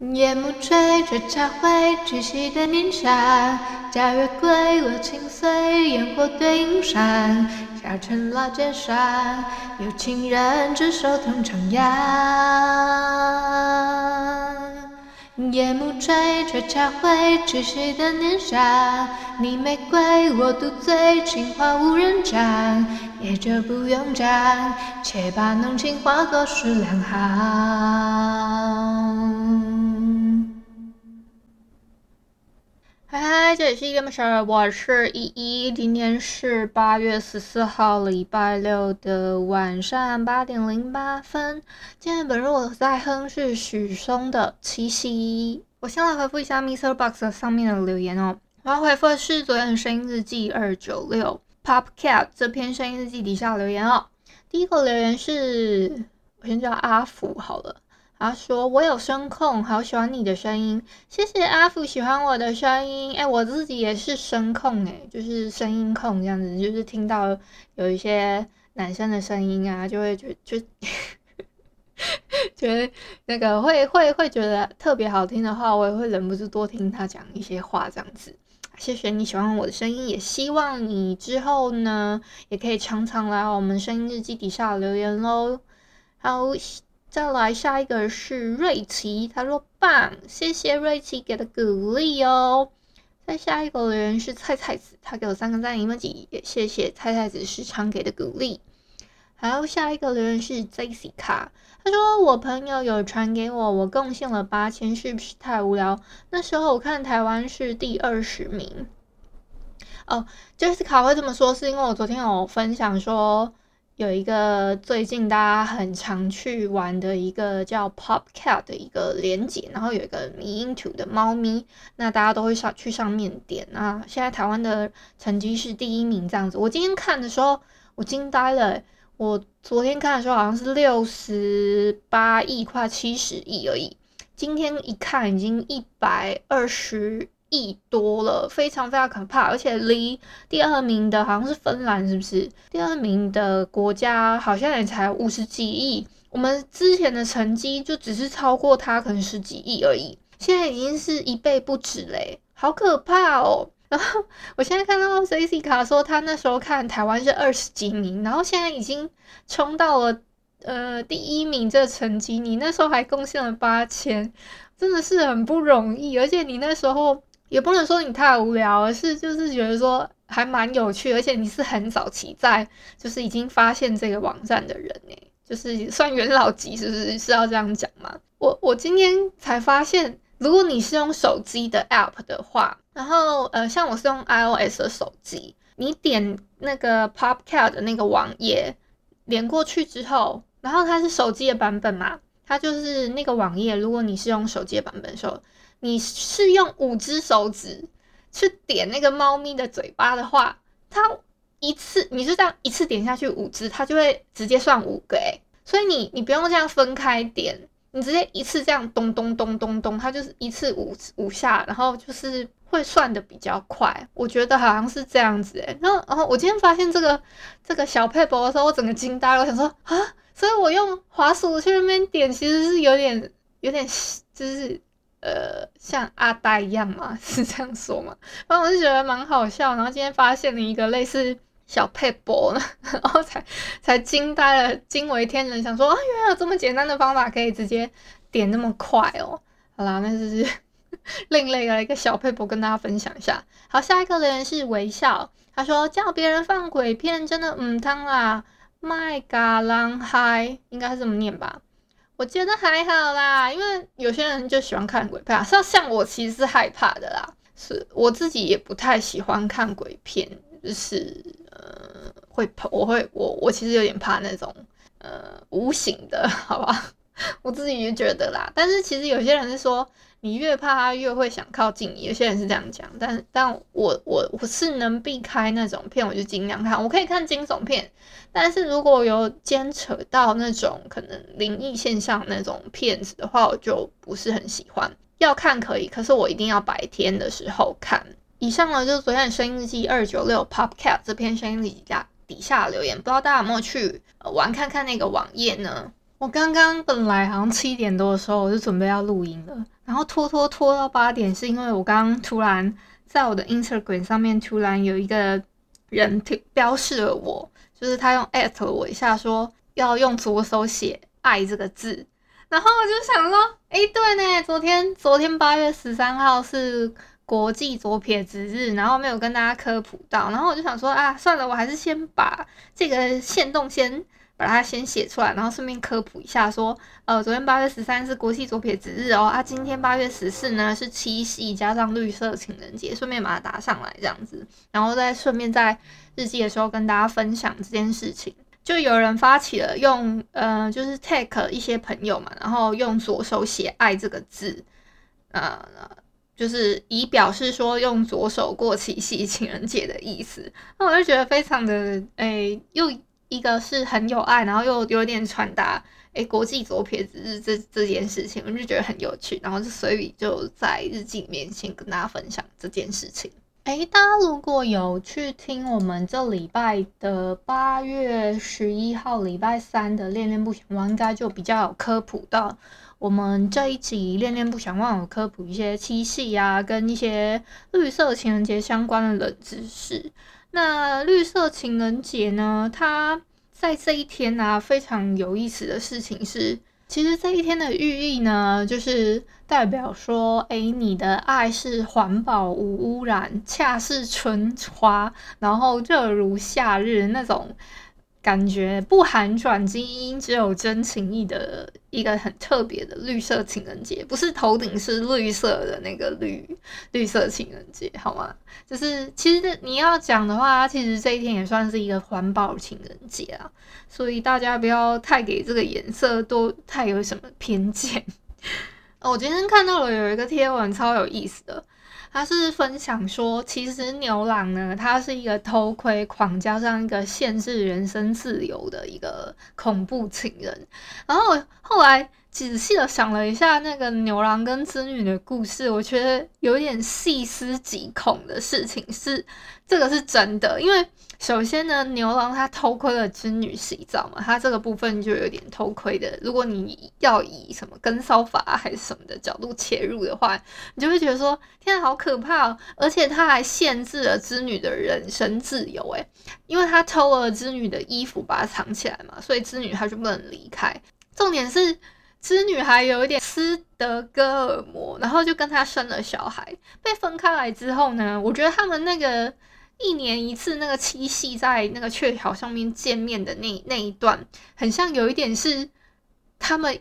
夜幕垂着茶会，窒息的念想，假月归落青碎，烟火对影闪，小城老街上，有情人执手同徜徉。夜幕垂着茶会，窒息的念想，你玫瑰我独醉，情话无人讲，夜就不用讲，且把浓情化作诗两行。嗨嗨，这里是依依恋不舍，我是依依。今天是八月十四号，礼拜六的晚上八点零八分。今天本日我在哼是许嵩的《七夕》。我先来回复一下 MixerBox 上面的留言哦。我要回复的是昨天的声音日记二九六 PopCat 这篇声音日记底下留言哦。第一个留言是，我先叫阿福好了。他说：“我有声控，好喜欢你的声音，谢谢阿福喜欢我的声音。哎，我自己也是声控，哎，就是声音控这样子，就是听到有一些男生的声音啊，就会觉就 觉得那个会会会觉得特别好听的话，我也会忍不住多听他讲一些话这样子。谢谢你喜欢我的声音，也希望你之后呢，也可以常常来我们声音日记底下留言喽。好。”再来下一个是瑞奇，他说棒，谢谢瑞奇给的鼓励哦。再下一个留言是菜菜子，他给我三个赞你们几也谢谢菜菜子时常给的鼓励。还有下一个留言是 Jessica，他说我朋友有传给我，我贡献了八千，是不是太无聊？那时候我看台湾是第二十名。哦，Jessica 会这么说，是因为我昨天有分享说。有一个最近大家很常去玩的一个叫 PopCat 的一个连结，然后有一个迷因图的猫咪，那大家都会上去上面点。啊现在台湾的成绩是第一名这样子。我今天看的时候，我惊呆了。我昨天看的时候好像是六十八亿，快七十亿而已。今天一看，已经一百二十。亿多了，非常非常可怕，而且离第二名的好像是芬兰，是不是？第二名的国家好像也才五十几亿，我们之前的成绩就只是超过他可能十几亿而已，现在已经是一倍不止嘞，好可怕哦！然后我现在看到 CC 卡说他那时候看台湾是二十几名，然后现在已经冲到了呃第一名这成绩，你那时候还贡献了八千，真的是很不容易，而且你那时候。也不能说你太无聊，而是就是觉得说还蛮有趣，而且你是很早期在就是已经发现这个网站的人呢，就是算元老级，是不是是要这样讲吗？我我今天才发现，如果你是用手机的 app 的话，然后呃像我是用 iOS 的手机，你点那个 PopCat 的那个网页连过去之后，然后它是手机的版本嘛，它就是那个网页，如果你是用手机的版本的时候。你是用五只手指去点那个猫咪的嘴巴的话，它一次你就这样一次点下去五只，它就会直接算五个诶，所以你你不用这样分开点，你直接一次这样咚咚咚咚咚，它就是一次五五下，然后就是会算的比较快。我觉得好像是这样子诶，然后然后我今天发现这个这个小撇步的时候，我整个惊呆了，我想说啊，所以我用滑鼠去那边点，其实是有点有点就是。呃，像阿呆一样嘛，是这样说嘛？反正我是觉得蛮好笑。然后今天发现了一个类似小撇步，然后才才惊呆了，惊为天人，想说啊，原来有这么简单的方法可以直接点那么快哦。好啦，那就是另类的一个小撇步，跟大家分享一下。好，下一个人是微笑，他说叫别人放鬼片真的唔通啦麦嘎啷嗨，应该是这么念吧？我觉得还好啦，因为有些人就喜欢看鬼片，像像我其实是害怕的啦，是我自己也不太喜欢看鬼片，就是呃会怕，我会我我其实有点怕那种呃无形的，好吧？我自己也觉得啦。但是其实有些人是说，你越怕他越会想靠近。有些人是这样讲，但但我我我是能避开那种片，我就尽量看。我可以看惊悚片，但是如果有牵扯到那种可能灵异现象那种片子的话，我就不是很喜欢。要看可以，可是我一定要白天的时候看。以上呢，就是昨天的声音日记二九六 Popcat 这篇声音日记下底下留言，不知道大家有没有去玩看看那个网页呢？我刚刚本来好像七点多的时候我就准备要录音了，然后拖拖拖到八点，是因为我刚刚突然在我的 Instagram 上面突然有一个人标示了我，就是他用 at 了我一下，说要用左手写爱这个字，然后我就想说，哎，对呢，昨天昨天八月十三号是。国际左撇子日，然后没有跟大家科普到，然后我就想说啊，算了，我还是先把这个限动先把它先写出来，然后顺便科普一下，说，呃，昨天八月十三是国际左撇子日哦，啊，今天八月十四呢是七夕加上绿色情人节，顺便把它打上来这样子，然后再顺便在日记的时候跟大家分享这件事情，就有人发起了用，呃，就是 take 一些朋友嘛，然后用左手写爱这个字，呃。就是以表示说用左手过七夕情人节的意思，那我就觉得非常的诶、欸，又一个是很有爱，然后又有点传达诶国际左撇子日这这件事情，我就觉得很有趣，然后就所以就在日记里面先跟大家分享这件事情。诶、大家如果有去听我们这礼拜的八月十一号礼拜三的恋恋不想忘，应该就比较有科普到。我们这一集恋恋不想忘有，科普一些七夕啊，跟一些绿色情人节相关的冷知识。那绿色情人节呢，它在这一天啊，非常有意思的事情是，其实这一天的寓意呢，就是代表说，哎，你的爱是环保无污染，恰是春花，然后热如夏日那种。感觉不含转基因，只有真情意的一个很特别的绿色情人节，不是头顶是绿色的那个绿绿色情人节，好吗？就是其实你要讲的话，其实这一天也算是一个环保情人节啊，所以大家不要太给这个颜色多太有什么偏见。我今天看到了有一个贴文超有意思的。他是分享说，其实牛郎呢，他是一个偷窥狂，加上一个限制人身自由的一个恐怖情人。然后后来仔细的想了一下那个牛郎跟织女的故事，我觉得有点细思极恐的事情是，这个是真的，因为。首先呢，牛郎他偷窥了织女洗澡嘛，他这个部分就有点偷窥的。如果你要以什么跟骚法还是什么的角度切入的话，你就会觉得说，天啊，好可怕哦！而且他还限制了织女的人身自由，诶，因为他偷了织女的衣服，把它藏起来嘛，所以织女她就不能离开。重点是织女还有一点斯德哥尔摩，然后就跟他生了小孩。被分开来之后呢，我觉得他们那个。一年一次那个七夕在那个鹊桥上面见面的那那一段，很像有一点是他们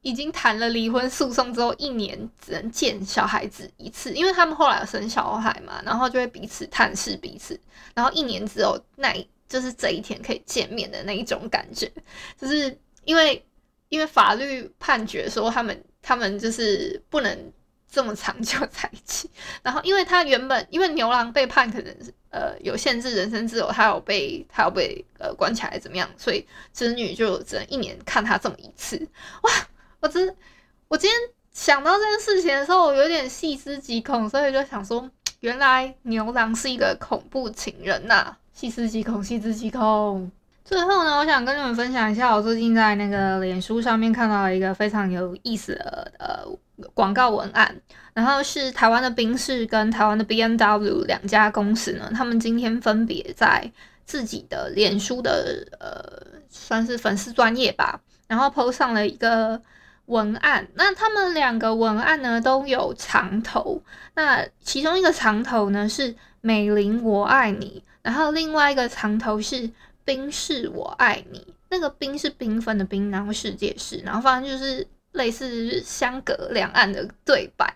已经谈了离婚诉讼之后，一年只能见小孩子一次，因为他们后来有生小孩嘛，然后就会彼此探视彼此，然后一年只有那就是这一天可以见面的那一种感觉，就是因为因为法律判决说他们他们就是不能。这么长久 在一起，然后因为他原本因为牛郎被判可能是呃有限制人身自由，他有被他有被呃关起来怎么样，所以织女就只能一年看他这么一次。哇，我真我今天想到这件事情的时候，我有点细思极恐，所以就想说，原来牛郎是一个恐怖情人呐、啊！细思极恐，细思极恐。最后呢，我想跟你们分享一下，我最近在那个脸书上面看到一个非常有意思的呃广告文案，然后是台湾的宾士跟台湾的 BMW 两家公司呢，他们今天分别在自己的脸书的呃算是粉丝专业吧，然后 po 上了一个文案，那他们两个文案呢都有长头，那其中一个长头呢是美玲我爱你，然后另外一个长头是。冰是我爱你，那个冰是缤纷的冰，然后世界是，然后反正就是类似相隔两岸的对白。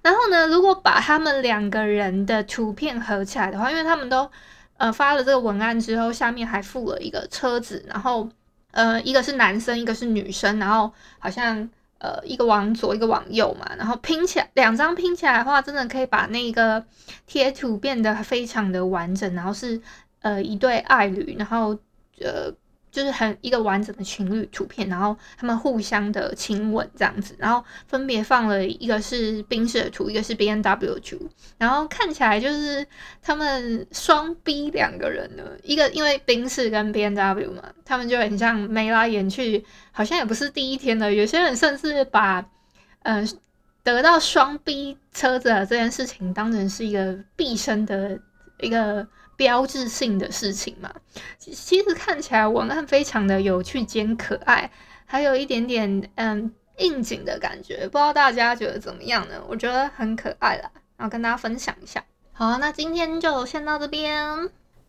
然后呢，如果把他们两个人的图片合起来的话，因为他们都呃发了这个文案之后，下面还附了一个车子，然后呃，一个是男生，一个是女生，然后好像呃一个往左，一个往右嘛，然后拼起来两张拼起来的话，真的可以把那个贴图变得非常的完整，然后是呃一对爱侣，然后呃。就是很一个完整的情侣图片，然后他们互相的亲吻这样子，然后分别放了一个是宾士的图，一个是 B N W 图，然后看起来就是他们双 B 两个人呢，一个因为冰室跟 B N W 嘛，他们就很像眉来眼去，好像也不是第一天了。有些人甚至把嗯、得到双 B 车子这件事情当成是一个毕生的一个。标志性的事情嘛，其实看起来文案非常的有趣兼可爱，还有一点点嗯应景的感觉，不知道大家觉得怎么样呢？我觉得很可爱啦，然后跟大家分享一下。好，那今天就先到这边。